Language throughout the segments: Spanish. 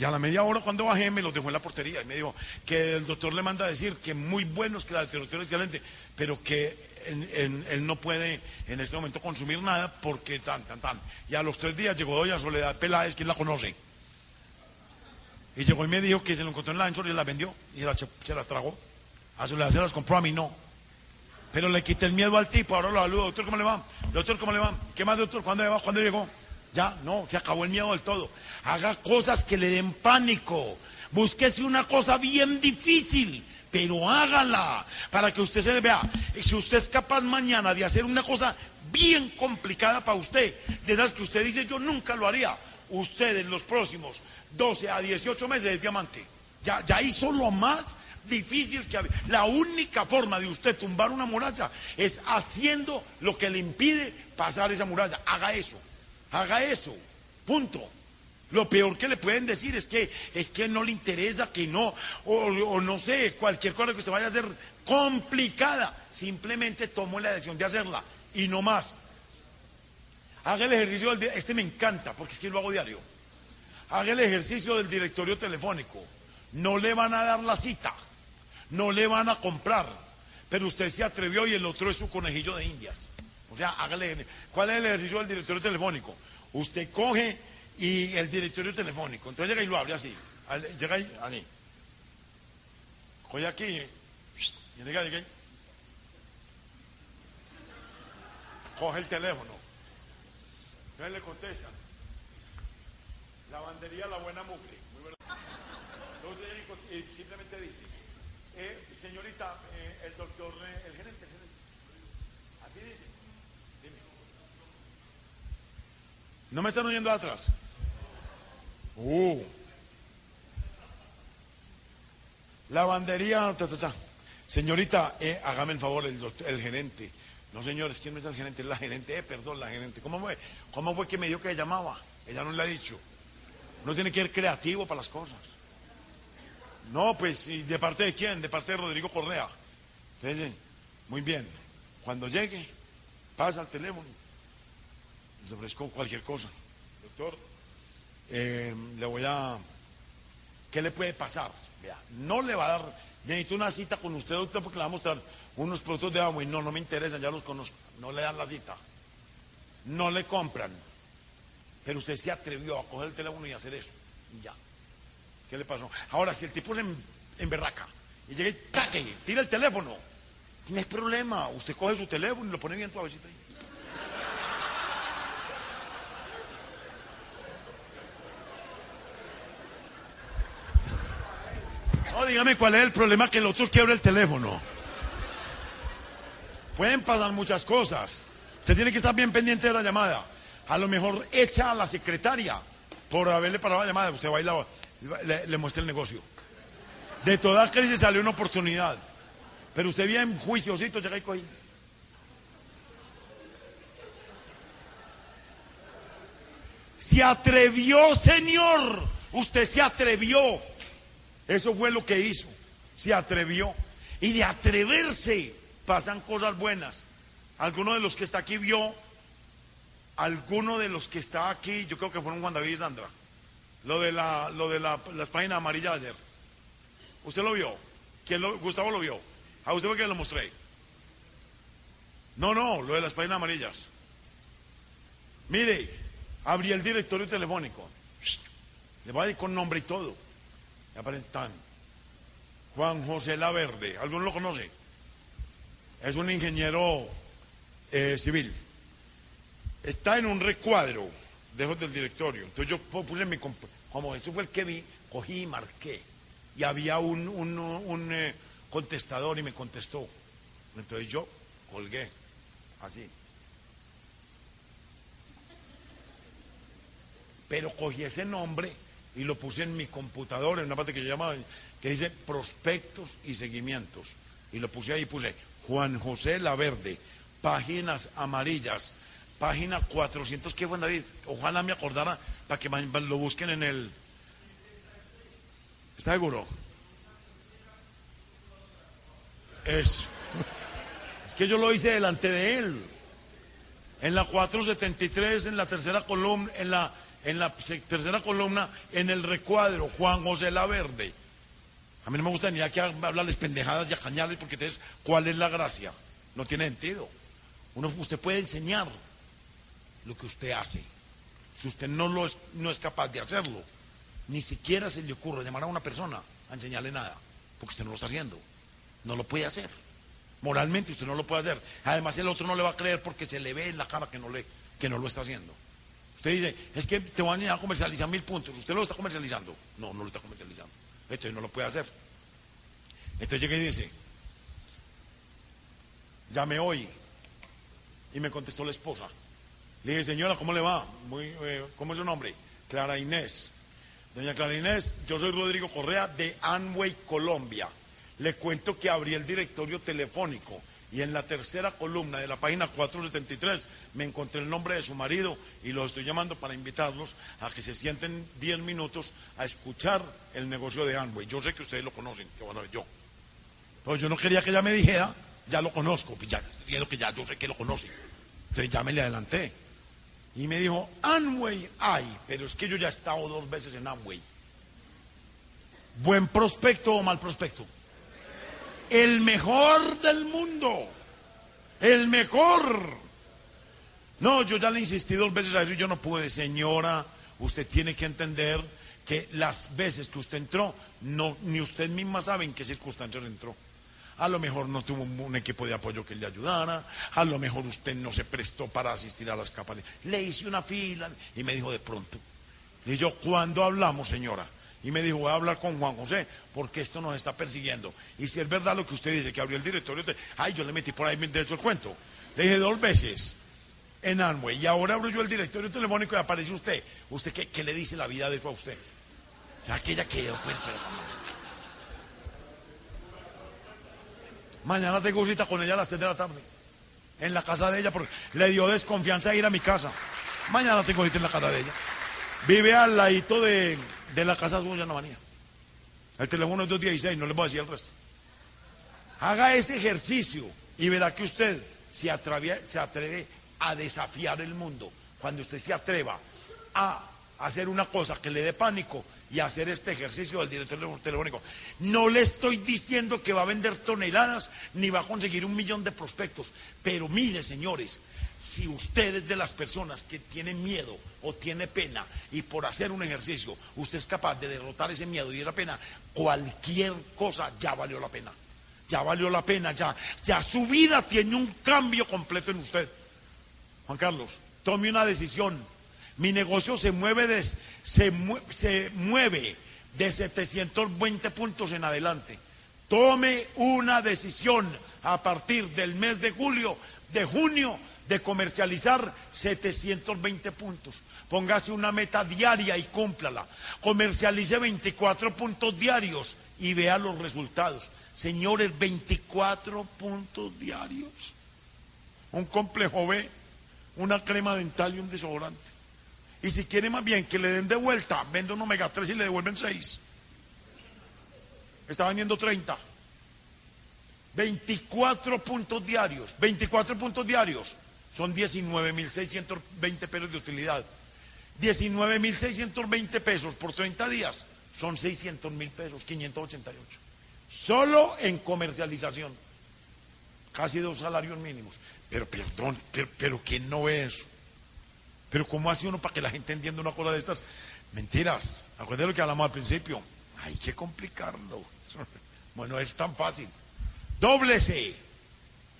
Y a la media hora cuando bajé me los dejó en la portería y me dijo que el doctor le manda a decir que muy buenos, que la literatura es excelente, pero que él, no puede en este momento consumir nada porque tan, tan, tan. Y a los tres días llegó doña Soledad Peláez, quien la conoce. Y llegó y me dijo que se lo encontró en la y las vendió y se las tragó. A Soledad se las compró, a mí no. Pero le quité el miedo al tipo, ahora lo saludo, doctor, ¿cómo le va? Doctor, ¿cómo le va? ¿Qué más, doctor? ¿Cuándo? ¿Cuándo llegó? Ya, no, se acabó el miedo del todo. Haga cosas que le den pánico. Búsquese una cosa bien difícil, pero hágala para que usted se vea. Si usted es capaz mañana de hacer una cosa bien complicada para usted, de esas que usted dice, yo nunca lo haría, usted en los próximos 12 a 18 meses es diamante. Ya, ya hizo lo más difícil que había. La única forma de usted tumbar una muralla es haciendo lo que le impide pasar esa muralla. Haga eso, haga eso, punto. Lo peor que le pueden decir es que es que no le interesa, que no, o, no sé, cualquier cosa que usted vaya a hacer complicada. Simplemente tomo la decisión de hacerla y no más. Haga el ejercicio del este me encanta porque es que lo hago diario. Haga el ejercicio del directorio telefónico. No le van a dar la cita, no le van a comprar, pero usted se atrevió y el otro es su conejillo de indias. O sea, hágale. ¿Cuál es el ejercicio del directorio telefónico? Usted coge y el directorio telefónico. Entonces llega y lo abre así. Llega ahí, ahí. Coge aquí. Y llega, llega ahí. Coge el teléfono. Entonces le contestan. Lavandería La Buena Mugre. Muy verdad. Entonces simplemente dice, eh, señorita, eh, el doctor, eh, el gerente, el gerente. Así dice. ¿No me están oyendo atrás? Uh. Lavandería, ta, ta, ta. Señorita, eh, hágame el favor, el, gerente. No, señor, es que no es el gerente, la gerente. Eh, perdón, la gerente. ¿Cómo fue? ¿Cómo fue que me dijo que llamaba? Ella no le ha dicho. No tiene que ser creativo para las cosas. No, pues, ¿y de parte de quién? De parte de Rodrigo Correa. Entonces, muy bien. Cuando llegue, pasa al teléfono. Les ofrezco cualquier cosa. Doctor, eh, le voy a... ¿Qué le puede pasar? Vea, no le va a dar... Necesito una cita con usted, doctor, porque le va a mostrar unos productos de agua y no, no me interesan, ya los conozco. No le dan la cita. No le compran. Pero usted se atrevió a coger el teléfono y hacer eso. Y ya. ¿Qué le pasó? Ahora, si el tipo es en, en berraca y llega y taque, tira el teléfono, no hay problema. Usted coge su teléfono y lo pone bien suavecito ahí. No, dígame cuál es el problema que el otro quiebra el teléfono. Pueden pasar muchas cosas. Usted tiene que estar bien pendiente de la llamada. A lo mejor echa a la secretaria por haberle parado la llamada. Usted va y le muestra el negocio. De toda crisis salió una oportunidad. Pero usted bien juiciosito llega y coge. Se atrevió, Señor. Usted se atrevió. Eso fue lo que hizo. Se atrevió. Y de atreverse pasan cosas buenas. Alguno de los que está aquí vio, alguno de los que está aquí, yo creo que fueron Juan David y Sandra. Lo de la, lo de la, las páginas amarillas ayer. ¿Usted lo vio? ¿Quién lo, Gustavo lo vio. ¿A usted fue que lo mostré? No, no, lo de las páginas amarillas. Mire, abrí el directorio telefónico. Le va a ir con nombre y todo. Aparentan. Juan José Laverde. ¿Alguno lo conoce? Es un ingeniero eh, civil. Está en un recuadro dejo del directorio. Entonces yo puse mi como eso fue el que vi, cogí y marqué. Y había un, un, un, eh, contestador y me contestó. Entonces yo colgué, así. pero cogí ese nombre y lo puse en mi computador, en una parte que yo llamaba, que dice prospectos y seguimientos. Y lo puse ahí, puse Juan José Laverde, páginas amarillas, página 400, ¿qué fue David? Ojalá me acordara para que lo busquen en el... ¿Está seguro? Es, es que yo lo hice delante de él. En la 473, en la tercera columna, en la, en la tercera columna, en el recuadro, Juan José Laverde. A mí no me gusta ni hablarles pendejadas y cañales porque entonces, ¿cuál es la gracia? No tiene sentido. Uno, usted puede enseñar lo que usted hace. Si usted no, lo es, no es capaz de hacerlo, ni siquiera se le ocurre llamar a una persona a enseñarle nada, porque usted no lo está haciendo. No lo puede hacer. Moralmente usted no lo puede hacer. Además el otro no le va a creer porque se le ve en la cara que no, le, que no lo está haciendo. Usted dice, es que te van a comercializar mil puntos. ¿Usted lo está comercializando? No, no lo está comercializando. Entonces no lo puede hacer. Entonces llega y dice, llame hoy. Y me contestó la esposa. Le dije, señora, ¿cómo le va? Muy, eh, ¿Cómo es su nombre? Clara Inés. Doña Clara Inés, yo soy Rodrigo Correa de Anway, Colombia. Le cuento que abrí el directorio telefónico y en la tercera columna de la página 473 me encontré el nombre de su marido y los estoy llamando para invitarlos a que se sienten 10 minutos a escuchar el negocio de Amway. Yo sé que ustedes lo conocen, que bueno, yo. Pero yo no quería que ella me dijera, ya lo conozco, pues ya, que ya yo sé que lo conoce. Entonces ya me le adelanté. Y me dijo, Amway hay, pero es que yo ya he estado dos veces en Amway. ¿Buen prospecto o mal prospecto? El mejor del mundo, el mejor. No, yo ya le insistí dos veces a eso y yo no pude, señora, usted tiene que entender que las veces que usted entró, no, ni usted misma sabe en qué circunstancias entró. A lo mejor no tuvo un, equipo de apoyo que le ayudara, a lo mejor usted no se prestó para asistir a las capas. Le hice una fila y me dijo de pronto. Y yo, ¿cuándo hablamos, señora? Y me dijo, voy a hablar con Juan José, porque esto nos está persiguiendo. Y si es verdad lo que usted dice, que abrió el directorio, ay, yo le metí por ahí de hecho el cuento. Le dije dos veces en Amway, y ahora abro yo el directorio telefónico y aparece usted. ¿Usted qué, le dice la vida de eso a usted? Aquella que yo, pues, pero... Mañana tengo cita con ella a las 3 de la tarde. En la casa de ella, porque le dio desconfianza ir a mi casa. Mañana tengo cita en la casa de ella. Vive al ladito de de la casa suya no manía. El teléfono es 216, no le voy a decir el resto. Haga ese ejercicio y verá que usted se atreve, se atreve a desafiar el mundo. Cuando usted se atreva a hacer una cosa que le dé pánico y hacer este ejercicio del director telefónico. No le estoy diciendo que va a vender toneladas ni va a conseguir un millón de prospectos, pero mire, señores, si usted es de las personas que tienen miedo o tiene pena y por hacer un ejercicio usted es capaz de derrotar ese miedo y esa pena, cualquier cosa ya valió la pena. Ya valió la pena, ya, ya su vida tiene un cambio completo en usted. Juan Carlos, tome una decisión. Mi negocio se mueve de, se, se mueve de 720 puntos en adelante. Tome una decisión a partir del mes de julio, de junio de comercializar 720 puntos. Póngase una meta diaria y cúmplala. Comercialice 24 puntos diarios y vea los resultados. Señores, 24 puntos diarios. Un complejo B, una crema dental y un desodorante. Y si quiere más bien que le den de vuelta, vende un omega 3 y le devuelven 6. Está vendiendo 30. 24 puntos diarios. 24 puntos diarios son 19.620 pesos de utilidad. 19.620 pesos por 30 días son 600 mil pesos, 588. Solo en comercialización. Casi dos salarios mínimos. Pero perdón, pero, pero ¿quién no ve eso? Pero ¿cómo hace uno para que la gente entienda una cosa de estas? Mentiras. Acuérdense lo que hablamos al principio. Hay que complicarlo. Bueno, es tan fácil. Dóblese.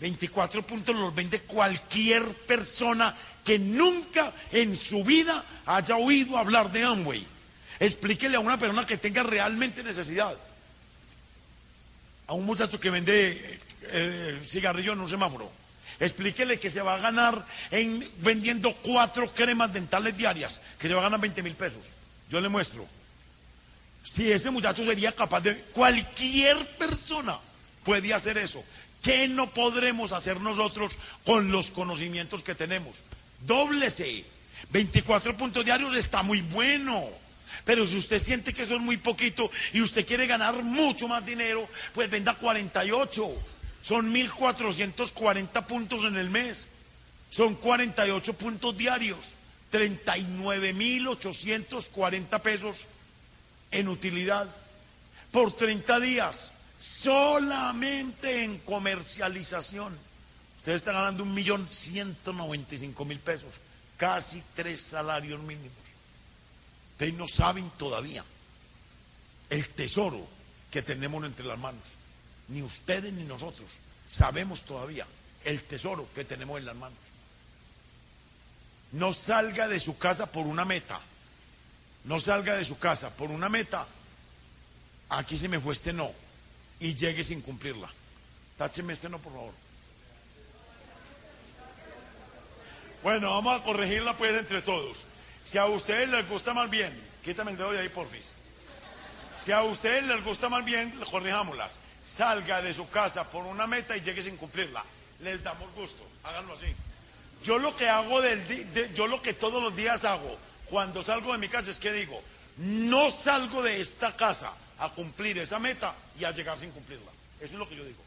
24 puntos los vende cualquier persona que nunca en su vida haya oído hablar de Amway. Explíquele a una persona que tenga realmente necesidad. A un muchacho que vende eh, cigarrillo en un semáforo. Explíquele que se va a ganar en vendiendo cuatro cremas dentales diarias, que se va a ganar 20 mil pesos. Yo le muestro. Si ese muchacho sería capaz de, cualquier persona puede hacer eso. ¿Qué no podremos hacer nosotros con los conocimientos que tenemos? Dóblese. 24 puntos diarios está muy bueno. Pero si usted siente que es muy poquito y usted quiere ganar mucho más dinero, pues venda 48. Son 1.440 puntos en el mes. Son 48 puntos diarios. 39.840 pesos en utilidad por 30 días. Solamente en comercialización. Usted está ganando un millón ciento noventa y cinco mil pesos. Casi tres salarios mínimos. Ustedes no saben todavía el tesoro que tenemos entre las manos. Ni ustedes ni nosotros sabemos todavía el tesoro que tenemos en las manos. No salga de su casa por una meta. No salga de su casa por una meta. Aquí se me fue este no. Y llegue sin cumplirla. Tácheme este no, por favor. Bueno, vamos a corregirla pues entre todos. Si a ustedes les gusta más bien, quítame el dedo de ahí, porfis. Si a ustedes les gusta más bien, corrijámoslas. Salga de su casa por una meta y llegue sin cumplirla. Les damos gusto, háganlo así. Yo lo que hago del yo lo que todos los días hago cuando salgo de mi casa es que digo, no salgo de esta casa a cumplir esa meta y a llegar sin cumplirla. Eso es lo que yo digo.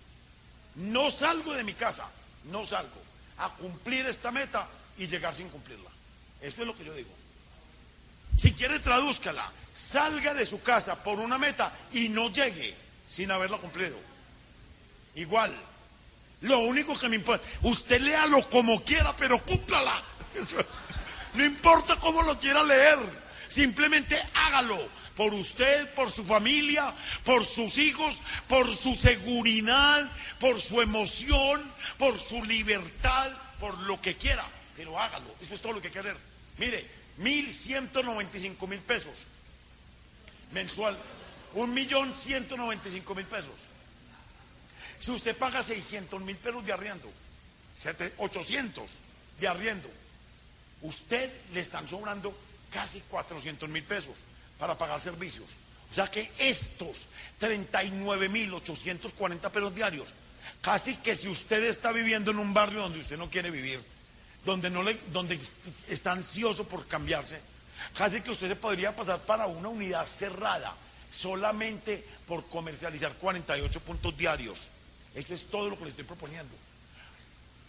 No salgo de mi casa, no salgo a cumplir esta meta y llegar sin cumplirla. Eso es lo que yo digo. Si quiere, tradúzcala. Salga de su casa por una meta y no llegue sin haberla cumplido. Igual. Lo único que me importa, usted léalo como quiera, pero cúmplala. No importa cómo lo quiera leer, simplemente hágalo. Por usted, por su familia, por sus hijos, por su seguridad, por su emoción, por su libertad, por lo que quiera. Pero hágalo, eso es todo lo que quiere. Mire, mil ciento noventa y cinco mil pesos mensual, un millón ciento noventa y cinco mil pesos. Si usted paga 600 mil pesos de arriendo, 800 de arriendo, usted le están sobrando casi 400 mil pesos para pagar servicios. O sea que estos 39 mil 840 pesos diarios, casi que si usted está viviendo en un barrio donde usted no quiere vivir, donde, no le, donde está ansioso por cambiarse, casi que usted se podría pasar para una unidad cerrada solamente por comercializar 48 puntos diarios. Eso es todo lo que le estoy proponiendo.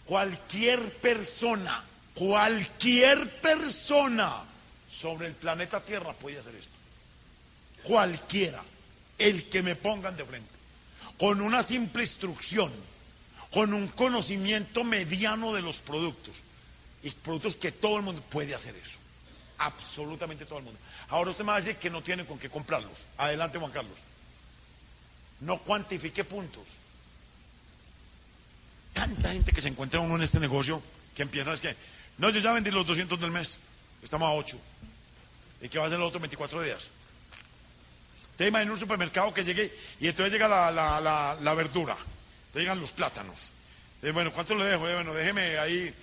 Cualquier persona, cualquier persona sobre el planeta Tierra puede hacer esto. Cualquiera, el que me pongan de frente, con una simple instrucción, con un conocimiento mediano de los productos y productos que todo el mundo puede hacer eso. Absolutamente todo el mundo. Ahora usted me va a decir que no tiene con qué comprarlos. Adelante, Juan Carlos. No cuantifique puntos. Tanta gente que se encuentra uno en este negocio que empieza es que, no, yo ya vendí los 200 del mes, estamos a 8. ¿Y qué va a hacer los otros 24 días? Usted imagina un supermercado que llegue y entonces llega la, la, la, verdura, llegan los plátanos. bueno, ¿cuánto le dejo? Bueno, déjeme ahí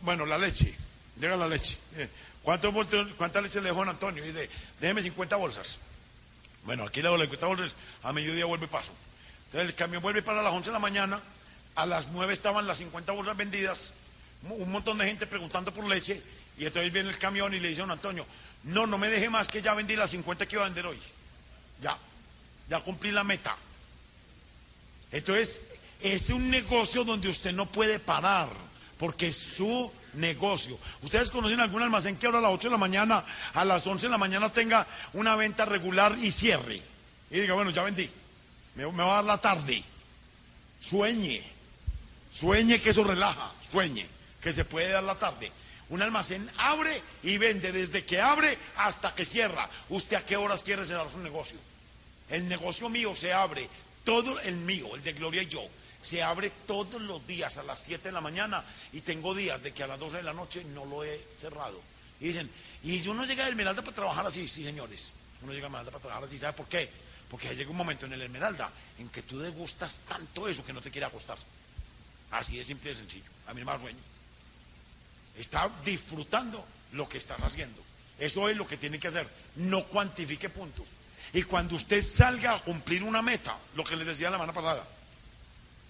bueno, la leche, llega la leche. Eh, ¿Cuánto, ¿Cuánta leche le dejó a Antonio? Y dice, déjeme 50 bolsas. Bueno, aquí le doy 50 bolsas, a mediodía vuelve paso. Entonces el camión vuelve para las 11 de la mañana, a las 9 estaban las 50 bolsas vendidas, un montón de gente preguntando por leche, y entonces viene el camión y le dice a don Antonio, no, no me deje más que ya vendí las 50 que iba a vender hoy. Ya, ya cumplí la meta. Entonces, es un negocio donde usted no puede parar porque es su negocio. ¿Ustedes conocen algún almacén que ahora a las 8 de la mañana, a las 11 de la mañana tenga una venta regular y cierre? Y diga, bueno, ya vendí, me, va a dar la tarde. Sueñe, sueñe que eso relaja, sueñe que se puede dar la tarde. Un almacén abre y vende desde que abre hasta que cierra. ¿Usted a qué horas quiere cerrar su negocio? El negocio mío se abre, todo el mío, el de Gloria y yo se abre todos los días a las 7 de la mañana y tengo días de que a las 12 de la noche no lo he cerrado. Y dicen, ¿y si uno llega a Esmeralda para trabajar así? Sí, señores, uno llega a Esmeralda para trabajar así. ¿Sabe por qué? Porque llega un momento en el Esmeralda en que tú degustas tanto eso que no te quiere acostar. Así de simple y sencillo. A mí me da sueño. Está disfrutando lo que estás haciendo. Eso es lo que tiene que hacer. No cuantifique puntos. Y cuando usted salga a cumplir una meta, lo que les decía la semana pasada,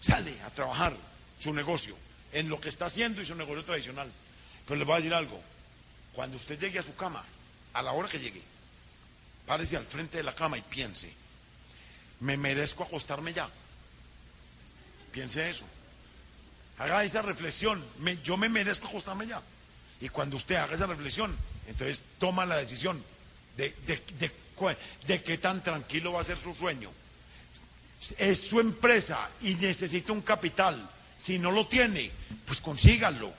sale a trabajar su negocio en lo que está haciendo y su negocio tradicional. Pero les voy a decir algo. Cuando usted llegue a su cama, a la hora que llegue, párese al frente de la cama y piense, ¿me merezco acostarme ya? Piense eso. Haga esa reflexión, yo me merezco acostarme ya. Y cuando usted haga esa reflexión, entonces toma la decisión de, de, de qué tan tranquilo va a ser su sueño. Es su empresa y necesita un capital. Si no lo tiene, pues consíganlo.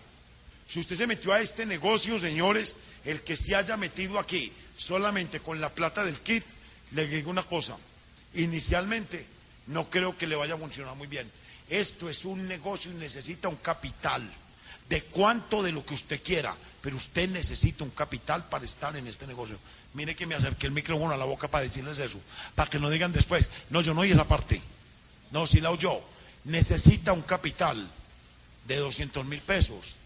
Si usted se metió a este negocio, señores, el que se haya metido aquí solamente con la plata del kit, le digo una cosa. Inicialmente, no creo que le vaya a funcionar muy bien. Esto es un negocio y necesita un capital. De cuánto de lo que usted quiera, pero usted necesita un capital para estar en este negocio. Mire que me acerqué el micrófono a la boca para decirles eso, para que no digan después, no, yo no oí esa parte. No, si la oyó. Necesita un capital de 200 mil pesos.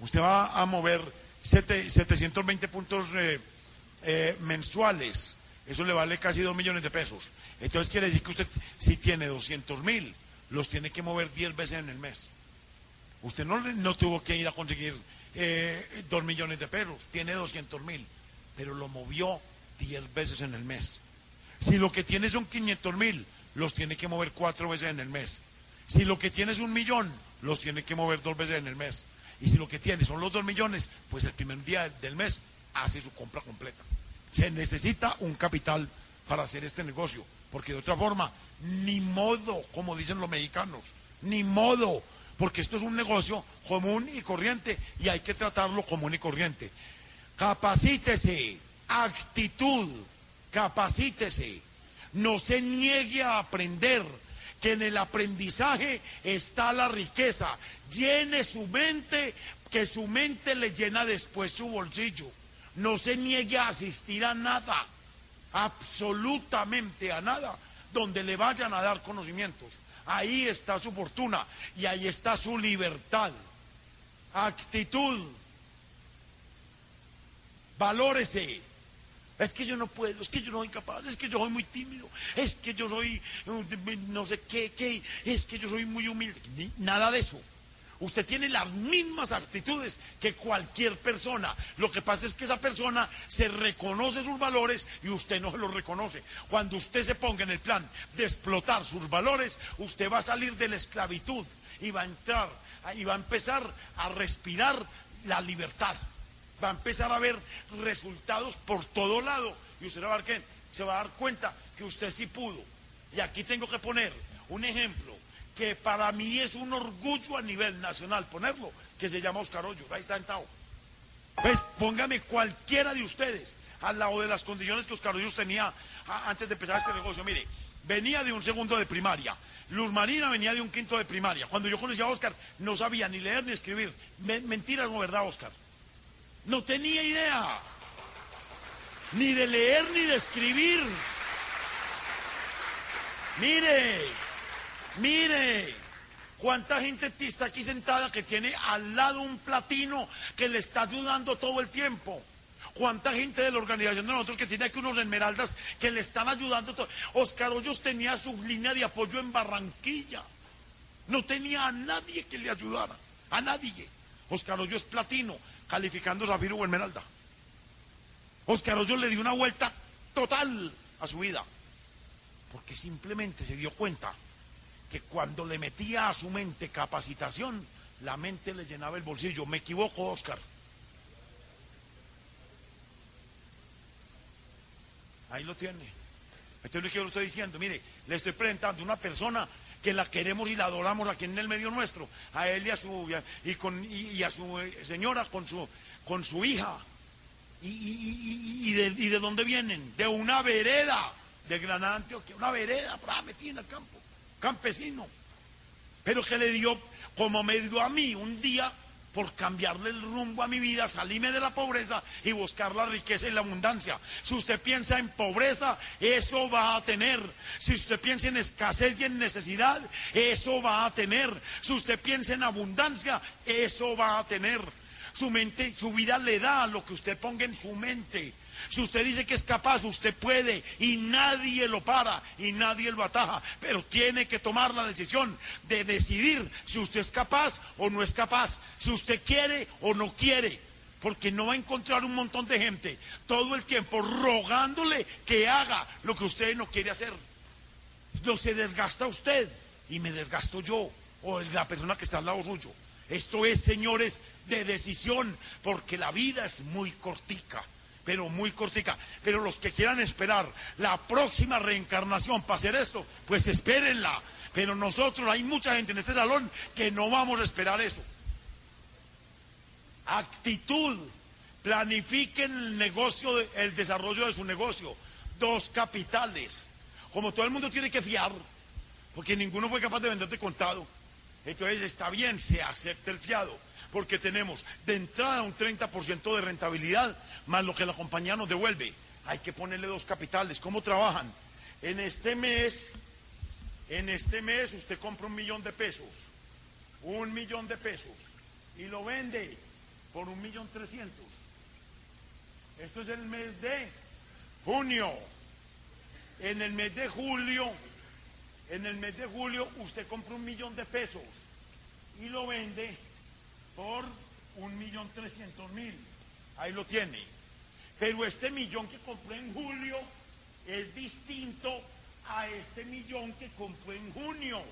Usted va a mover 720 puntos eh, eh, mensuales. Eso le vale casi 2 millones de pesos. Entonces quiere decir que usted, si tiene 200 mil, los tiene que mover 10 veces en el mes. Usted no, no tuvo que ir a conseguir eh, 2 millones de pesos, tiene 200 mil, pero lo movió 10 veces en el mes. Si lo que tiene son 500 mil, los tiene que mover 4 veces en el mes. Si lo que tiene es un millón, los tiene que mover dos veces en el mes. Y si lo que tiene son los 2 millones, pues el primer día del mes hace su compra completa. Se necesita un capital para hacer este negocio, porque de otra forma, ni modo, como dicen los mexicanos, ni modo, porque esto es un negocio común y corriente y hay que tratarlo común y corriente. Capacítese, actitud, capacítese, no se niegue a aprender, que en el aprendizaje está la riqueza, llene su mente, que su mente le llena después su bolsillo, no se niegue a asistir a nada, absolutamente a nada, donde le vayan a dar conocimientos. Ahí está su fortuna y ahí está su libertad. Actitud. Valórese. Es que yo no puedo, es que yo no soy capaz, es que yo soy muy tímido, es que yo soy no sé qué, qué, es que yo soy muy humilde. Nada de eso. Usted tiene las mismas actitudes que cualquier persona. Lo que pasa es que esa persona se reconoce sus valores y usted no los reconoce. Cuando usted se ponga en el plan de explotar sus valores, usted va a salir de la esclavitud y va a entrar y va a empezar a respirar la libertad. Va a empezar a ver resultados por todo lado y usted va a dar, se va a dar cuenta que usted sí pudo. Y aquí tengo que poner un ejemplo que para mí es un orgullo a nivel nacional ponerlo, que se llama Oscar Hoyo, ahí está sentado. Pues póngame cualquiera de ustedes al lado de las condiciones que Oscar Hoyos tenía antes de empezar este negocio. Mire, venía de un segundo de primaria, Luz Marina venía de un quinto de primaria. Cuando yo conocí a Oscar, no sabía ni leer ni escribir. mentiras, no, ¿verdad, Oscar? No tenía idea. Ni de leer ni de escribir. Mire, Mire, cuánta gente está aquí sentada que tiene al lado un platino que le está ayudando todo el tiempo. Cuánta gente de la organización de nosotros que tiene aquí unos esmeraldas que le están ayudando. Todo. Oscar Hoyos tenía su línea de apoyo en Barranquilla. No tenía a nadie que le ayudara. A nadie. Oscar Hoyos platino, calificando Zafiro o Esmeralda. Oscar Hoyos le dio una vuelta total a su vida. Porque simplemente se dio cuenta que cuando le metía a su mente capacitación, la mente le llenaba el bolsillo. Me equivoco, Oscar. Ahí lo tiene. Esto es lo que yo le estoy diciendo. Mire, le estoy presentando una persona que la queremos y la adoramos aquí en el medio nuestro. A él y a su, y con, y, a su eh, señora con su, con su hija. Y, de, y, de, dónde vienen? De una vereda de Granada, Antioquia. Una vereda, para metida en el campo campesino, pero que le dio, como me dio a mí un día, por cambiarle el rumbo a mi vida, salirme de la pobreza y buscar la riqueza y la abundancia. Si usted piensa en pobreza, eso va a tener. Si usted piensa en escasez y en necesidad, eso va a tener. Si usted piensa en abundancia, eso va a tener. Su mente, su vida le da lo que usted ponga en su mente. Si usted dice que es capaz, usted puede y nadie lo para y nadie lo ataja, pero tiene que tomar la decisión de decidir si usted es capaz o no es capaz, si usted quiere o no quiere, porque no va a encontrar un montón de gente todo el tiempo rogándole que haga lo que usted no quiere hacer. No se desgasta usted y me desgasto yo o la persona que está al lado suyo. Esto es, señores, de decisión, porque la vida es muy cortica pero muy cortica. Pero los que quieran esperar la próxima reencarnación para hacer esto, pues espérenla. Pero nosotros, hay mucha gente en este salón que no vamos a esperar eso. Actitud. Planifiquen el negocio, el desarrollo de su negocio. Dos capitales. Como todo el mundo tiene que fiar, porque ninguno fue capaz de venderte contado. Entonces está bien, se acepta el fiado porque tenemos de entrada un 30% de rentabilidad más lo que la compañía nos devuelve. Hay que ponerle dos capitales. ¿Cómo trabajan? En este mes, en este mes usted compra un millón de pesos, un millón de pesos, y lo vende por un millón trescientos. Esto es el mes de junio. En el mes de julio, en el mes de julio usted compra un millón de pesos y lo vende por un millón trescientos mil. Ahí lo tiene. Pero este millón que compró en julio es distinto a este millón que compró en junio.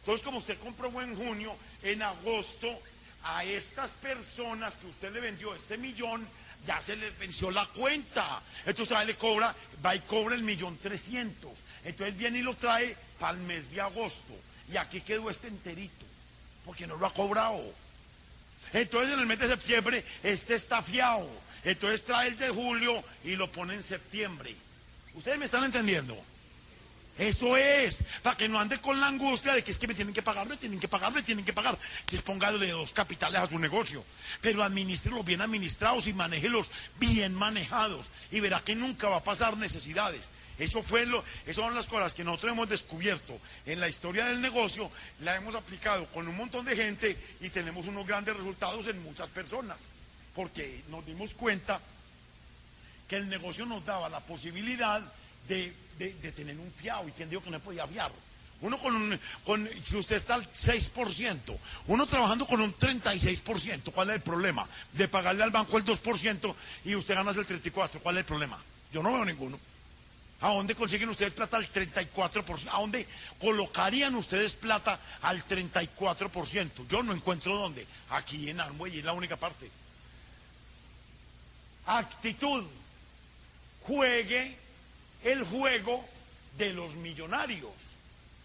Entonces, como usted compró en junio, en agosto, a estas personas que usted le vendió este millón, ya se les venció la cuenta. Entonces, ahí le cobra, va y cobra el millón trescientos. Entonces viene y lo trae para el mes de agosto. Y aquí quedó este enterito, porque no lo ha cobrado. Entonces en el mes de septiembre este está fiado. Entonces trae el de julio y lo pone en septiembre. ¿Ustedes me están entendiendo? Eso es, para que no ande con la angustia de que es que me tienen que pagar, me tienen que pagar, me tienen que pagar. Que póngale dos capitales a su negocio. Pero administrelos bien administrados y manéjelos bien manejados. Y verá que nunca va a pasar necesidades. Eso fue lo, esas son las cosas que nosotros hemos descubierto en la historia del negocio, la hemos aplicado con un montón de gente y tenemos unos grandes resultados en muchas personas, porque nos dimos cuenta que el negocio nos daba la posibilidad de, tener un fiado y quien dijo que no podía fiar. Uno con, con, si usted está al 6%, uno trabajando con un 36%, ¿cuál es el problema? De pagarle al banco el 2% y usted gana el 34%, ¿cuál es el problema? Yo no veo ninguno. ¿A dónde consiguen ustedes plata al 34%? ¿A dónde colocarían ustedes plata al 34%? Yo no encuentro dónde. Aquí en y es la única parte. Actitud. Juegue el juego de los millonarios.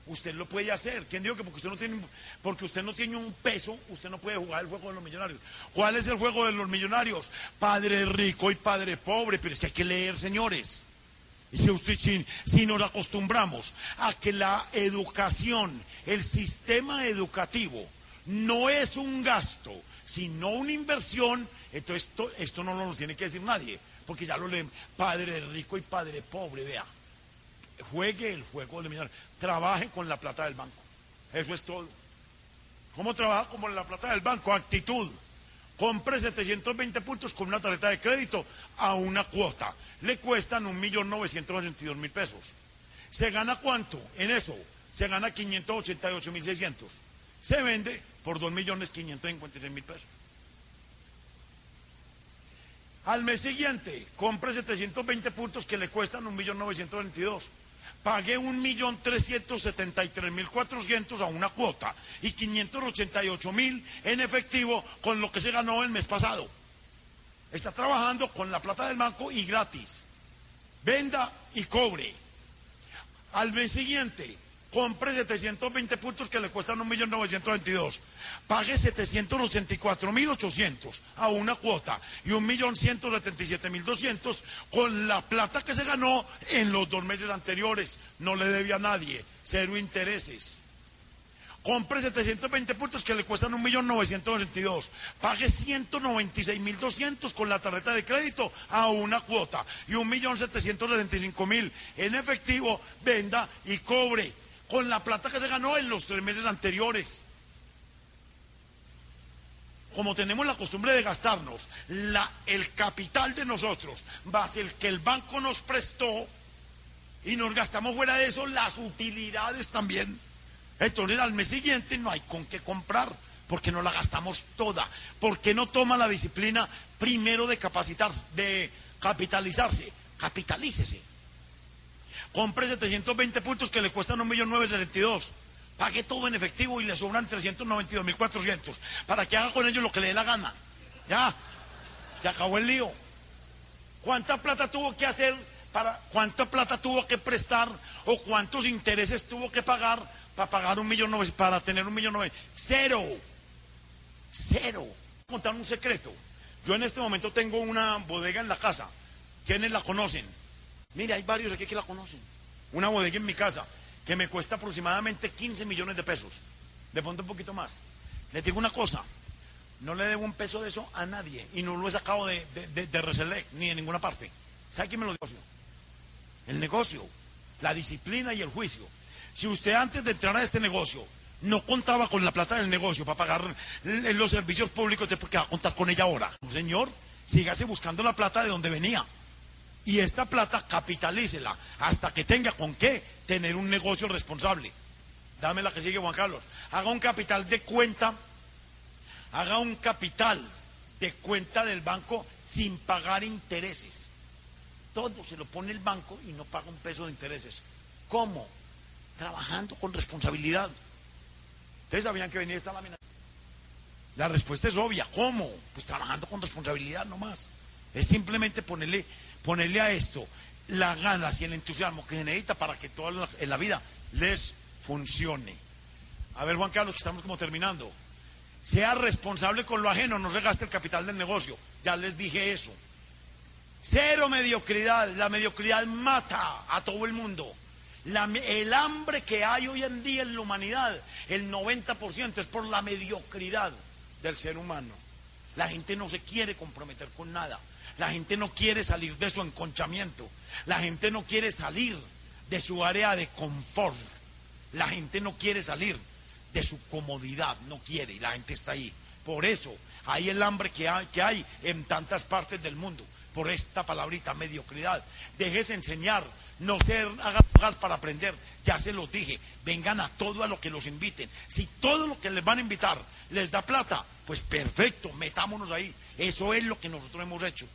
Usted lo puede hacer. ¿Quién dijo que porque usted no tiene porque usted no tiene un peso, usted no puede jugar el juego de los millonarios? ¿Cuál es el juego de los millonarios? Padre rico y padre pobre, pero es que hay que leer, señores. Y si, usted, si, nos acostumbramos a que la educación, el sistema educativo, no es un gasto, sino una inversión, entonces esto, esto no lo tiene que decir nadie, porque ya lo leen padre rico y padre pobre, vea. Juegue el juego de millonarios, trabaje con la plata del banco. Eso es todo. ¿Cómo trabaja con la plata del banco? Actitud. Compre 720 puntos con una tarjeta de crédito a una cuota le cuestan 1.982.000 pesos. ¿Se gana cuánto en eso? Se gana 588.600. Se vende por 2.553.000 pesos. Al mes siguiente, compre 720 puntos que le cuestan 1.922. Pague 1.373.400 a una cuota y 588.000 en efectivo con lo que se ganó el mes pasado está trabajando con la plata del banco y gratis. Venda y cobre. Al mes siguiente, compre 720 puntos que le cuestan 1.922. Pague 784.800 a una cuota y 1.177.200 con la plata que se ganó en los dos meses anteriores. No le debe a nadie. Cero intereses. Compre 720 puntos que le cuestan 1.962. Pague 196.200 con la tarjeta de crédito a una cuota. Y 1.735.000 en efectivo, venda y cobre. Con la plata que se ganó en los tres meses anteriores. Como tenemos la costumbre de gastarnos el capital de nosotros, más el que el banco nos prestó, y nos gastamos fuera de eso las utilidades también entonces al mes siguiente no hay con qué comprar, porque no la gastamos toda. porque no toma la disciplina primero de capacitarse, de capitalizarse? Capitalícese. Compre 720 puntos que le cuestan 1.972. Pague todo en efectivo y le sobran 392.400 para que haga con ellos lo que le dé la gana. Ya, se acabó el lío. ¿Cuánta plata tuvo que hacer para, cuánta plata tuvo que prestar o cuántos intereses tuvo que pagar para pagar un millón para tener un millón novecientos. Cero. Cero. Contar un secreto. Yo en este momento tengo una bodega en la casa. ¿Quiénes la conocen? Mire, hay varios aquí que la conocen. Una bodega en mi casa que me cuesta aproximadamente 15 millones de pesos. De pronto un poquito más. Le digo una cosa. No le debo un peso de eso a nadie. Y no lo he sacado de, de, de, ni de ninguna parte. ¿Sabe quién me lo dio? El negocio, la disciplina y el juicio. Si usted antes de entrar a este negocio no contaba con la plata del negocio para pagar los servicios públicos, ¿por qué va a contar con ella ahora? Señor, sígase buscando la plata de donde venía. Y esta plata capitalícela hasta que tenga con qué tener un negocio responsable. Dame la que sigue, Juan Carlos. Haga un capital de cuenta, haga un capital de cuenta del banco sin pagar intereses. Todo se lo pone el banco y no paga un peso de intereses. ¿Cómo? trabajando con responsabilidad. ¿Ustedes sabían que venía esta lámina? La respuesta es obvia. ¿Cómo? Pues trabajando con responsabilidad nomás. Es simplemente ponerle, ponerle a esto las ganas y el entusiasmo que se necesita para que toda en la vida les funcione. A ver, Juan Carlos, que estamos como terminando. Sea responsable con lo ajeno, no se gaste el capital del negocio. Ya les dije eso. Cero mediocridad. La mediocridad mata a todo el mundo el hambre que hay hoy en día en la humanidad, el 90% es por la mediocridad del ser humano. La gente no se quiere comprometer con nada. La gente no quiere salir de su enconchamiento. La gente no quiere salir de su área de confort. La gente no quiere salir de su comodidad. No quiere y la gente está ahí. Por eso hay el hambre que hay, que hay en tantas partes del mundo. Por esta palabrita, mediocridad. Déjese enseñar no ser, hagan para aprender. Ya se los dije, vengan a todo a lo que los inviten. Si todo lo que les van a invitar les da plata, pues perfecto, metámonos ahí. Eso es lo que nosotros hemos hecho.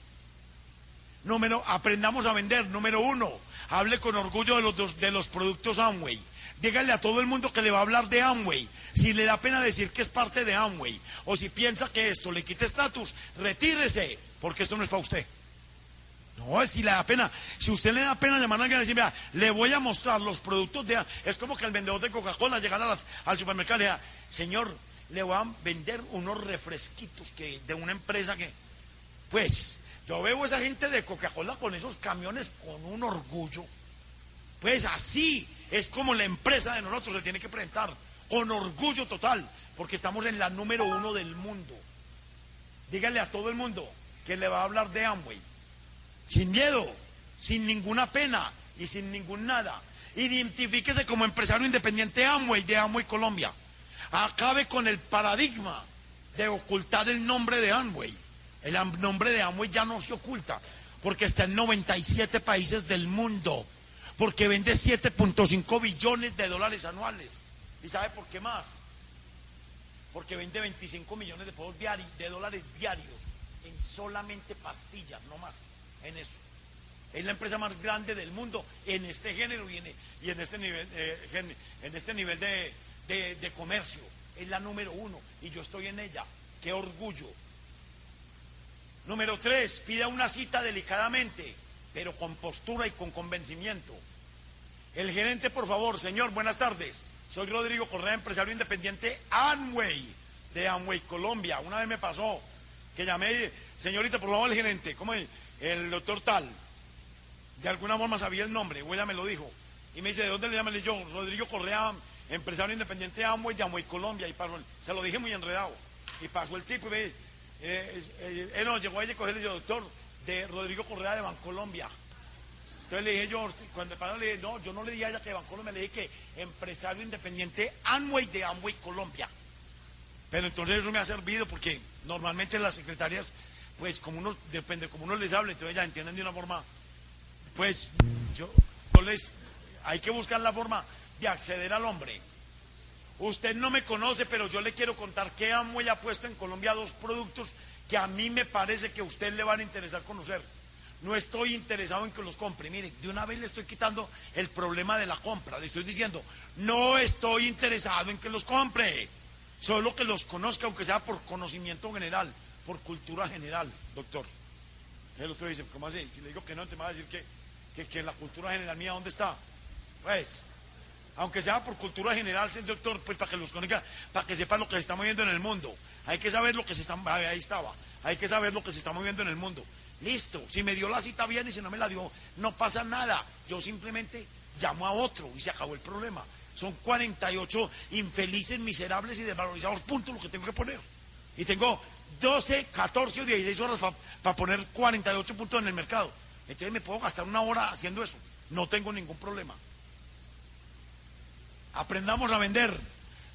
Número, aprendamos a vender. Número uno, hable con orgullo de los, de los productos Amway. Dígale a todo el mundo que le va a hablar de Amway. Si le da pena decir que es parte de Amway, o si piensa que esto le quita estatus, retírese, porque esto no es para usted. No, si le da pena, si usted le da pena llamar a alguien y decir, mira, le voy a mostrar los productos de... Es como que el vendedor de Coca-Cola llegara al supermercado y le diga, señor, le voy a vender unos refresquitos que, de una empresa que... Pues, yo veo a esa gente de Coca-Cola con esos camiones con un orgullo. Pues así es como la empresa de nosotros se tiene que presentar, con orgullo total, porque estamos en la número uno del mundo. Dígale a todo el mundo que le va a hablar de Amway sin miedo, sin ninguna pena y sin ningún nada. Identifíquese como empresario independiente Amway de Amway Colombia. Acabe con el paradigma de ocultar el nombre de Amway. El nombre de Amway ya no se oculta porque está en 97 países del mundo, porque vende 7.5 billones de dólares anuales. ¿Y sabe por qué más? Porque vende 25 millones de, de dólares diarios en solamente pastillas, no más en eso. Es la empresa más grande del mundo en este género y en, este nivel, eh, en este nivel de, de comercio. Es la número uno y yo estoy en ella. Qué orgullo. Número tres, pida una cita delicadamente, pero con postura y con convencimiento. El gerente, por favor, señor, buenas tardes. Soy Rodrigo Correa, empresario independiente Amway, de Amway Colombia. Una vez me pasó que llamé, señorita, por favor, el gerente, ¿cómo es? el doctor tal, de alguna forma sabía el nombre, o ella me lo dijo, y me dice, ¿de dónde le llaman? yo, Rodrigo Correa, empresario independiente de Amway, de Amway Colombia, y pasó, se lo dije muy enredado. Y pasó el tipo y me eh, eh, él nos llegó a ella cogerle yo, doctor, de Rodrigo Correa de Bancolombia. Entonces le dije yo, cuando pasó le dije, no, yo no le dije a ella que de Bancolombia, le dije que empresario independiente Amway de Amway Colombia. Pero entonces eso me ha servido porque normalmente las secretarias, pues como uno, depende, como uno les habla, entonces ellas entienden de una forma, pues yo, yo les, hay que buscar la forma de acceder al hombre. Usted no me conoce, pero yo le quiero contar que Amway ha puesto en Colombia dos productos que a mí me parece que a usted le van a interesar conocer. No estoy interesado en que los compre. Mire, de una vez le estoy quitando el problema de la compra. Le estoy diciendo, no estoy interesado en que los compre. Solo que los conozca, aunque sea por conocimiento general, por cultura general, doctor. El otro dice, ¿cómo así? Si le digo que no, te va a decir que, que, que la cultura general mía, ¿dónde está? Pues, aunque sea por cultura general, señor doctor, pues para que los conozca, para que sepa lo que se está moviendo en el mundo. Hay que saber lo que se está, ahí estaba, hay que saber lo que se está moviendo en el mundo. Listo, si me dio la cita bien y si no me la dio, no pasa nada. Yo simplemente llamo a otro y se acabó el problema. Son 48 infelices, miserables y desvalorizados puntos los que tengo que poner. Y tengo 12, 14 o 16 horas para poner 48 puntos en el mercado. Entonces me puedo gastar una hora haciendo eso. No tengo ningún problema. Aprendamos a vender.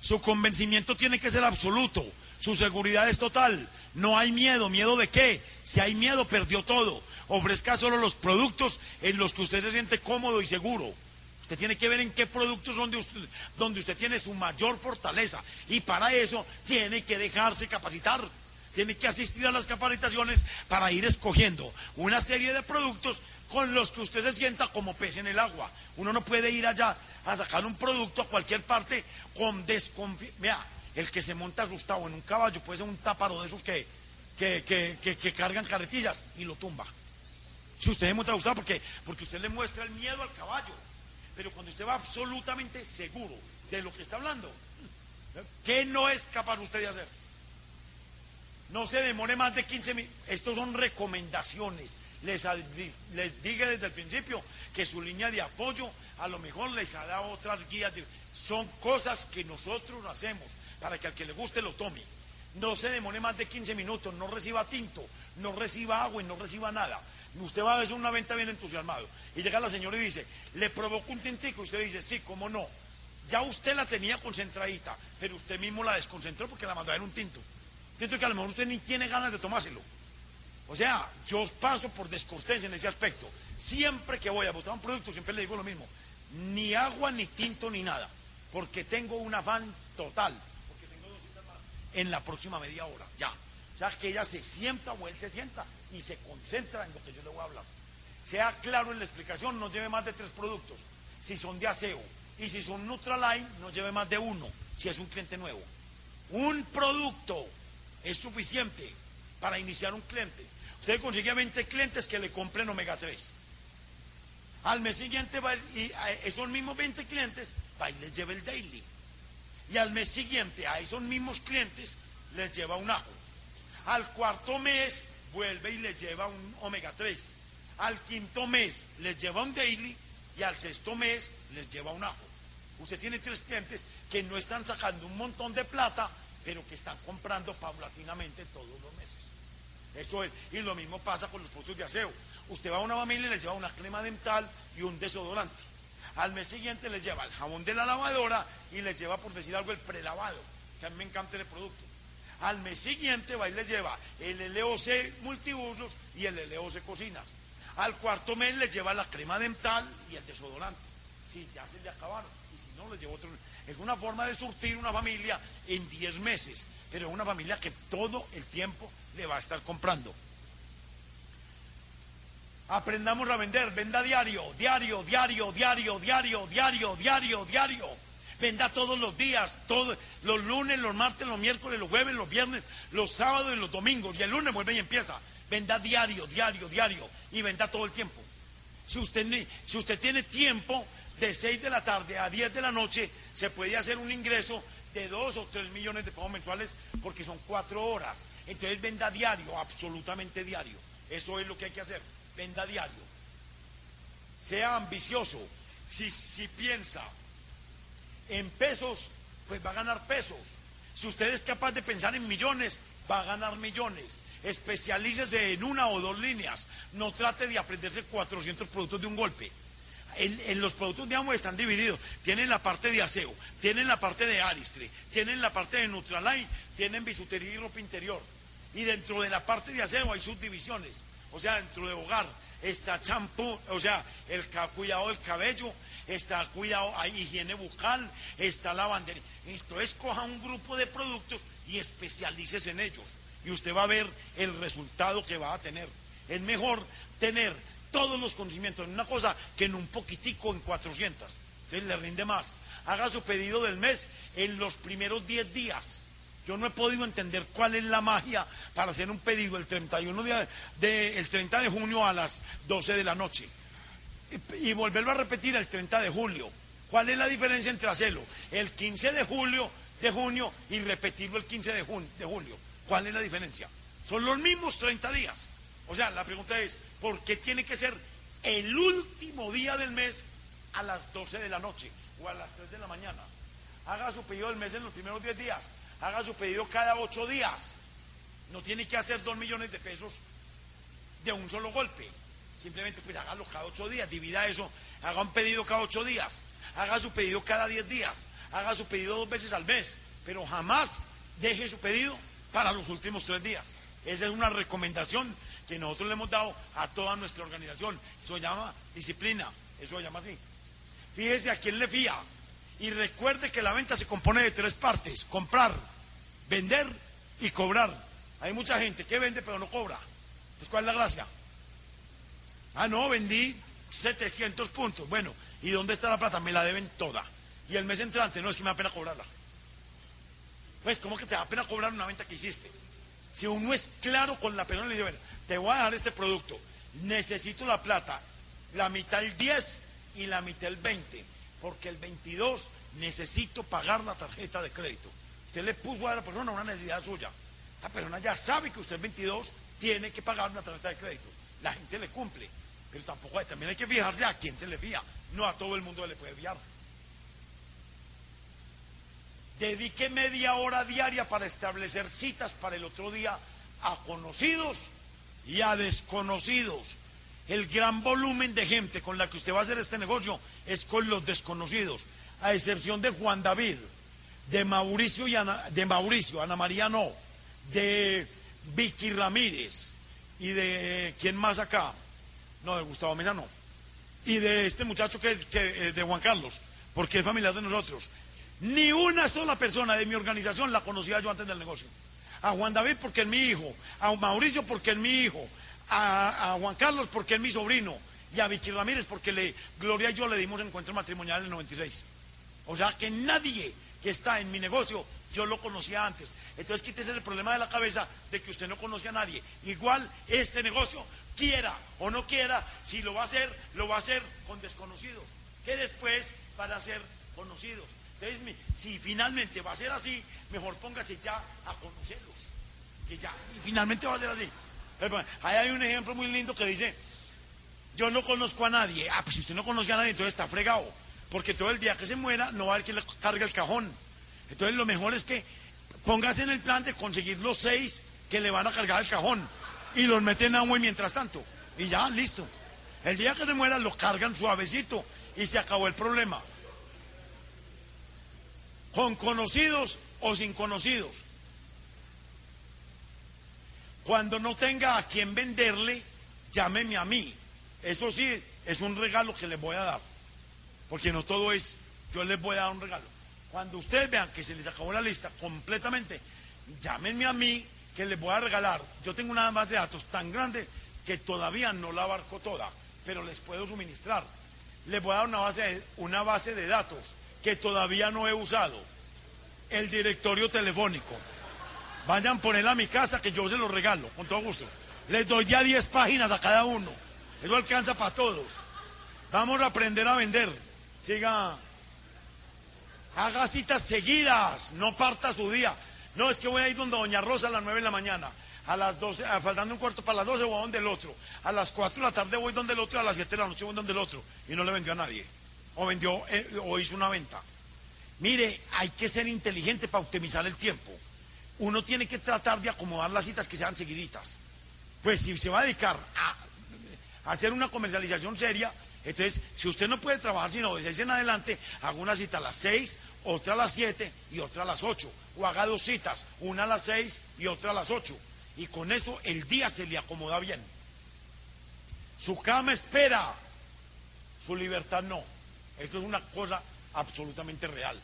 Su convencimiento tiene que ser absoluto. Su seguridad es total. No hay miedo. ¿Miedo de qué? Si hay miedo, perdió todo. Ofrezca solo los productos en los que usted se siente cómodo y seguro. Usted tiene que ver en qué productos son usted, donde usted tiene su mayor fortaleza. Y para eso tiene que dejarse capacitar. Tiene que asistir a las capacitaciones para ir escogiendo una serie de productos con los que usted se sienta como pez en el agua. Uno no puede ir allá a sacar un producto a cualquier parte con desconfianza. Vea, el que se monta Gustavo en un caballo puede ser un táparo de esos que, que, cargan carretillas y lo tumba. Si usted se monta a Gustavo, porque, porque usted le muestra el miedo al caballo. Pero cuando usted va absolutamente seguro de lo que está hablando, ¿qué no es capaz usted de hacer? No se demore más de 15 minutos. Estos son recomendaciones les, les diga desde el principio que su línea de apoyo a lo mejor les ha dado otras guías. son cosas que nosotros hacemos para que al que le guste lo tome. No se demore más de 15 minutos, no reciba tinto, no reciba agua y no reciba nada. Usted va a hacer una venta bien entusiasmado. Y llega la señora y dice, le provoco un tintico. Y usted dice, sí, cómo no. Ya usted la tenía concentradita, pero usted mismo la desconcentró porque la mandó a un tinto. Tinto que a lo mejor usted ni tiene ganas de tomárselo. O sea, yo paso por descortés en ese aspecto. Siempre que voy a buscar un producto, siempre le digo lo mismo. Ni agua, ni tinto, ni nada. Porque tengo un afán total. Porque tengo dos citas más en la próxima media hora. Ya. O sea, que ella se sienta o él se sienta y se concentra en lo que yo le voy a hablar. Sea claro en la explicación, no lleve más de tres productos. Si son de aseo. Y si son Nutraline, no lleve más de uno. Si es un cliente nuevo. Un producto es suficiente para iniciar un cliente. Usted consigue 20 clientes que le compren omega 3. Al mes siguiente va y a esos mismos 20 clientes va y les lleva el daily. Y al mes siguiente a esos mismos clientes les lleva un ajo. Al cuarto mes vuelve y les lleva un omega 3. Al quinto mes les lleva un daily y al sexto mes les lleva un ajo. Usted tiene tres clientes que no están sacando un montón de plata, pero que están comprando paulatinamente todos los meses. Eso es. Y lo mismo pasa con los productos de aseo. Usted va a una familia y le lleva una crema dental y un desodorante. Al mes siguiente les lleva el jabón de la lavadora y les lleva, por decir algo, el prelavado, que a mí me encanta el producto. Al mes siguiente va y les lleva el LOC multiusos y el LOC cocinas. Al cuarto mes les lleva la crema dental y el desodorante. Si ya se le acabaron. Y si no, les lleva otro. Es una forma de surtir una familia en 10 meses, pero es una familia que todo el tiempo le va a estar comprando. Aprendamos a vender, venda diario, diario, diario, diario, diario, diario, diario, diario. Venda todos los días, todos, los lunes, los martes, los miércoles, los jueves, los viernes, los sábados y los domingos. Y el lunes vuelve y empieza. Venda diario, diario, diario. Y venda todo el tiempo. Si usted, si usted tiene tiempo de 6 de la tarde a 10 de la noche, se puede hacer un ingreso de 2 o 3 millones de pesos mensuales porque son 4 horas. Entonces venda diario, absolutamente diario. Eso es lo que hay que hacer, venda diario. Sea ambicioso. Si, si piensa en pesos, pues va a ganar pesos. Si usted es capaz de pensar en millones, va a ganar millones. Especialícese en una o dos líneas. No trate de aprenderse 400 productos de un golpe. En, los productos, digamos, están divididos. Tienen la parte de aseo, tienen la parte de Aristre, tienen la parte de Nutraline, tienen bisutería y ropa interior. Y dentro de la parte de aseo hay subdivisiones. O sea, dentro de hogar está champú, o sea, el cuidado del cabello, está cuidado, hay higiene bucal, está lavandería. Entonces coja un grupo de productos y especialices en ellos. Y usted va a ver el resultado que va a tener. Es mejor tener todos los conocimientos en una cosa que en un poquitico en 400. Entonces le rinde más. Haga su pedido del mes en los primeros 10 días. Yo no he podido entender cuál es la magia para hacer un pedido el 31 de, el 30 de junio a las 12 de la noche y, volverlo a repetir el 30 de julio. ¿Cuál es la diferencia entre hacerlo el 15 de julio de junio y repetirlo el 15 de, de julio? ¿Cuál es la diferencia? Son los mismos 30 días. O sea, la pregunta es, ¿por qué tiene que ser el último día del mes a las 12 de la noche o a las 3 de la mañana? Haga su pedido del mes en los primeros 10 días. Haga su pedido cada 8 días. No tiene que hacer 2 millones de pesos de un solo golpe. Simplemente pues hágalo cada 8 días. Divida eso. Haga un pedido cada 8 días. Haga su pedido cada 10 días. Haga su pedido dos veces al mes. Pero jamás deje su pedido para los últimos 3 días. Esa es una recomendación que nosotros le hemos dado a toda nuestra organización. Eso se llama disciplina, eso se llama así. Fíjese a quién le fía. Y recuerde que la venta se compone de tres partes, comprar, vender y cobrar. Hay mucha gente que vende pero no cobra. Entonces, ¿cuál es la gracia? Ah, no, vendí 700 puntos. Bueno, ¿y dónde está la plata? Me la deben toda. Y el mes entrante, no es que me da pena cobrarla. Pues, ¿cómo que te da pena cobrar una venta que hiciste? Si uno es claro con la persona, le dice, bueno, te voy a dar este producto, necesito la plata, la mitad el 10 y la mitad el 20, porque el 22 necesito pagar la tarjeta de crédito. Usted le puso a la persona una necesidad suya. La persona ya sabe que usted el 22 tiene que pagar una tarjeta de crédito. La gente le cumple, pero tampoco hay, también hay que fijarse a quién se le fía. No a todo el mundo le puede fiar. Dedique media hora diaria para establecer citas para el otro día a conocidos y a desconocidos. El gran volumen de gente con la que usted va a hacer este negocio es con los desconocidos, a excepción de Juan David, de Mauricio y Ana, de Mauricio, Ana María no, de Vicky Ramírez y de quién más acá, no, de Gustavo Mesa no, y de este muchacho que, que de Juan Carlos, porque es familiar de nosotros. Ni una sola persona de mi organización la conocía yo antes del negocio a Juan David porque es mi hijo, a Mauricio porque es mi hijo, a, Juan Carlos porque es mi sobrino y a Vicky Ramírez porque le, Gloria y yo le dimos encuentro matrimonial en el 96. O sea que nadie que está en mi negocio yo lo conocía antes. Entonces quítese el problema de la cabeza de que usted no conoce a nadie. Igual este negocio, quiera o no quiera, si lo va a hacer, lo va a hacer con desconocidos, que después van a ser conocidos. Entonces, si finalmente va a ser así, mejor póngase ya a conocerlos. Que ya, y finalmente va a ser así. Ahí hay un ejemplo muy lindo que dice, yo no conozco a nadie. Ah, pues si usted no conoce a nadie, entonces está fregado. Porque todo el día que se muera, no va a haber quien le cargue el cajón. Entonces lo mejor es que póngase en el plan de conseguir los seis que le van a cargar el cajón. Y los meten a agua mientras tanto. Y ya, listo. El día que se muera, los cargan suavecito. Y se acabó el problema con conocidos o sin conocidos. Cuando no tenga a quien venderle, llámeme a mí. Eso sí, es un regalo que les voy a dar. Porque no todo es, yo les voy a dar un regalo. Cuando ustedes vean que se les acabó la lista completamente, llámenme a mí que les voy a regalar. Yo tengo una base de datos tan grande que todavía no la abarco toda, pero les puedo suministrar. Les voy a dar una base una base de datos que todavía no he usado. El directorio telefónico. Vayan por él a mi casa que yo se lo regalo, con todo gusto. Les doy ya 10 páginas a cada uno. Eso alcanza para todos. Vamos a aprender a vender. Siga. Haga citas seguidas, no parta su día. No, es que voy a ir donde Doña Rosa a las 9 de la mañana. A las 12, faltando un cuarto para las 12 voy a donde el otro. A las 4 de la tarde voy donde el otro. A las 7 de la noche voy donde el otro. Y no le vendió a nadie o vendió eh, o hizo una venta. Mire, hay que ser inteligente para optimizar el tiempo. Uno tiene que tratar de acomodar las citas que sean seguiditas. Pues si se va a dedicar a, hacer una comercialización seria, entonces, si usted no puede trabajar sino de seis en adelante, haga una cita a las seis, otra a las siete y otra a las ocho. O haga dos citas, una a las seis y otra a las ocho. Y con eso el día se le acomoda bien. Su cama espera, su libertad no. Esto es una cosa absolutamente real.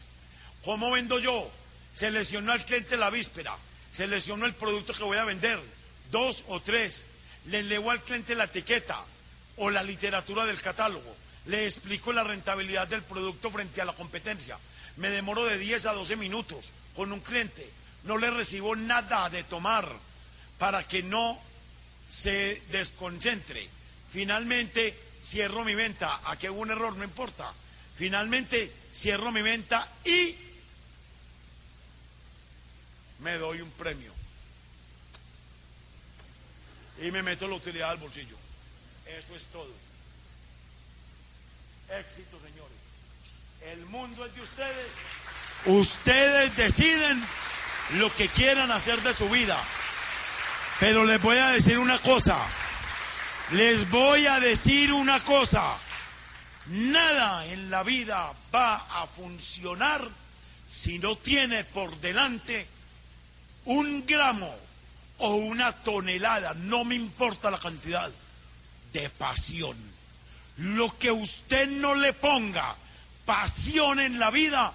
¿Cómo vendo yo? Se lesionó al cliente la víspera, se lesionó el producto que voy a vender, dos o tres, le leo al cliente la etiqueta o la literatura del catálogo, le explico la rentabilidad del producto frente a la competencia, me demoro de 10 a 12 minutos con un cliente, no le recibo nada de tomar para que no se desconcentre. Finalmente cierro mi venta, aquí hubo un error, no importa. Finalmente cierro mi venta y me doy un premio. Y me meto la utilidad al bolsillo. Eso es todo. Éxito, señores. El mundo es de ustedes. Ustedes deciden lo que quieran hacer de su vida. Pero les voy a decir una cosa. Les voy a decir una cosa. Nada en la vida va a funcionar si no tiene por delante un gramo o una tonelada, no me importa la cantidad, de pasión. Lo que usted no le ponga pasión en la vida,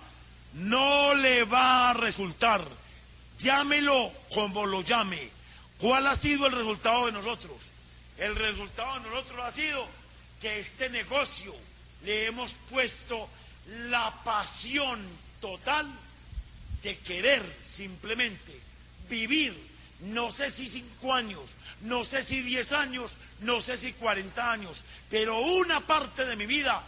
no le va a resultar. Llámelo como lo llame. ¿Cuál ha sido el resultado de nosotros? El resultado de nosotros ha sido que este negocio le hemos puesto la pasión total de querer simplemente vivir, no sé si cinco años, no sé si diez años, no sé si cuarenta años, pero una parte de mi vida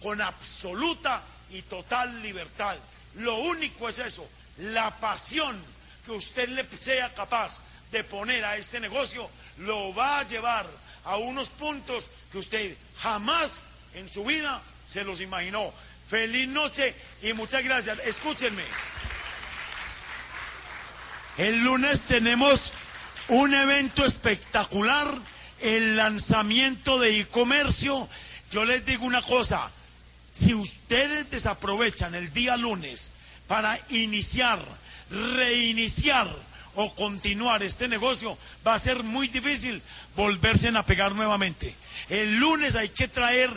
con absoluta y total libertad. Lo único es eso, la pasión que usted le sea capaz de poner a este negocio lo va a llevar a unos puntos que usted jamás en su vida se los imaginó. Feliz noche y muchas gracias. Escúchenme. El lunes tenemos un evento espectacular, el lanzamiento de e-comercio. Yo les digo una cosa, si ustedes desaprovechan el día lunes para iniciar, reiniciar o continuar este negocio, va a ser muy difícil volverse a pegar nuevamente. El lunes hay que traer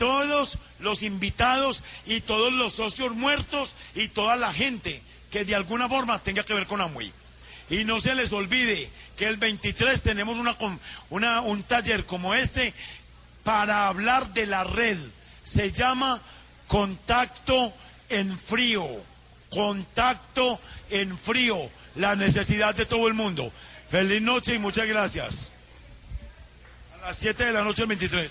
todos los invitados y todos los socios muertos y toda la gente que de alguna forma tenga que ver con Amway. Y no se les olvide que el 23 tenemos una, un taller como este para hablar de la red. Se llama Contacto en Frío. Contacto en Frío. La necesidad de todo el mundo. Feliz noche y muchas gracias. A las 7 de la noche el 23.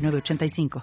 906985.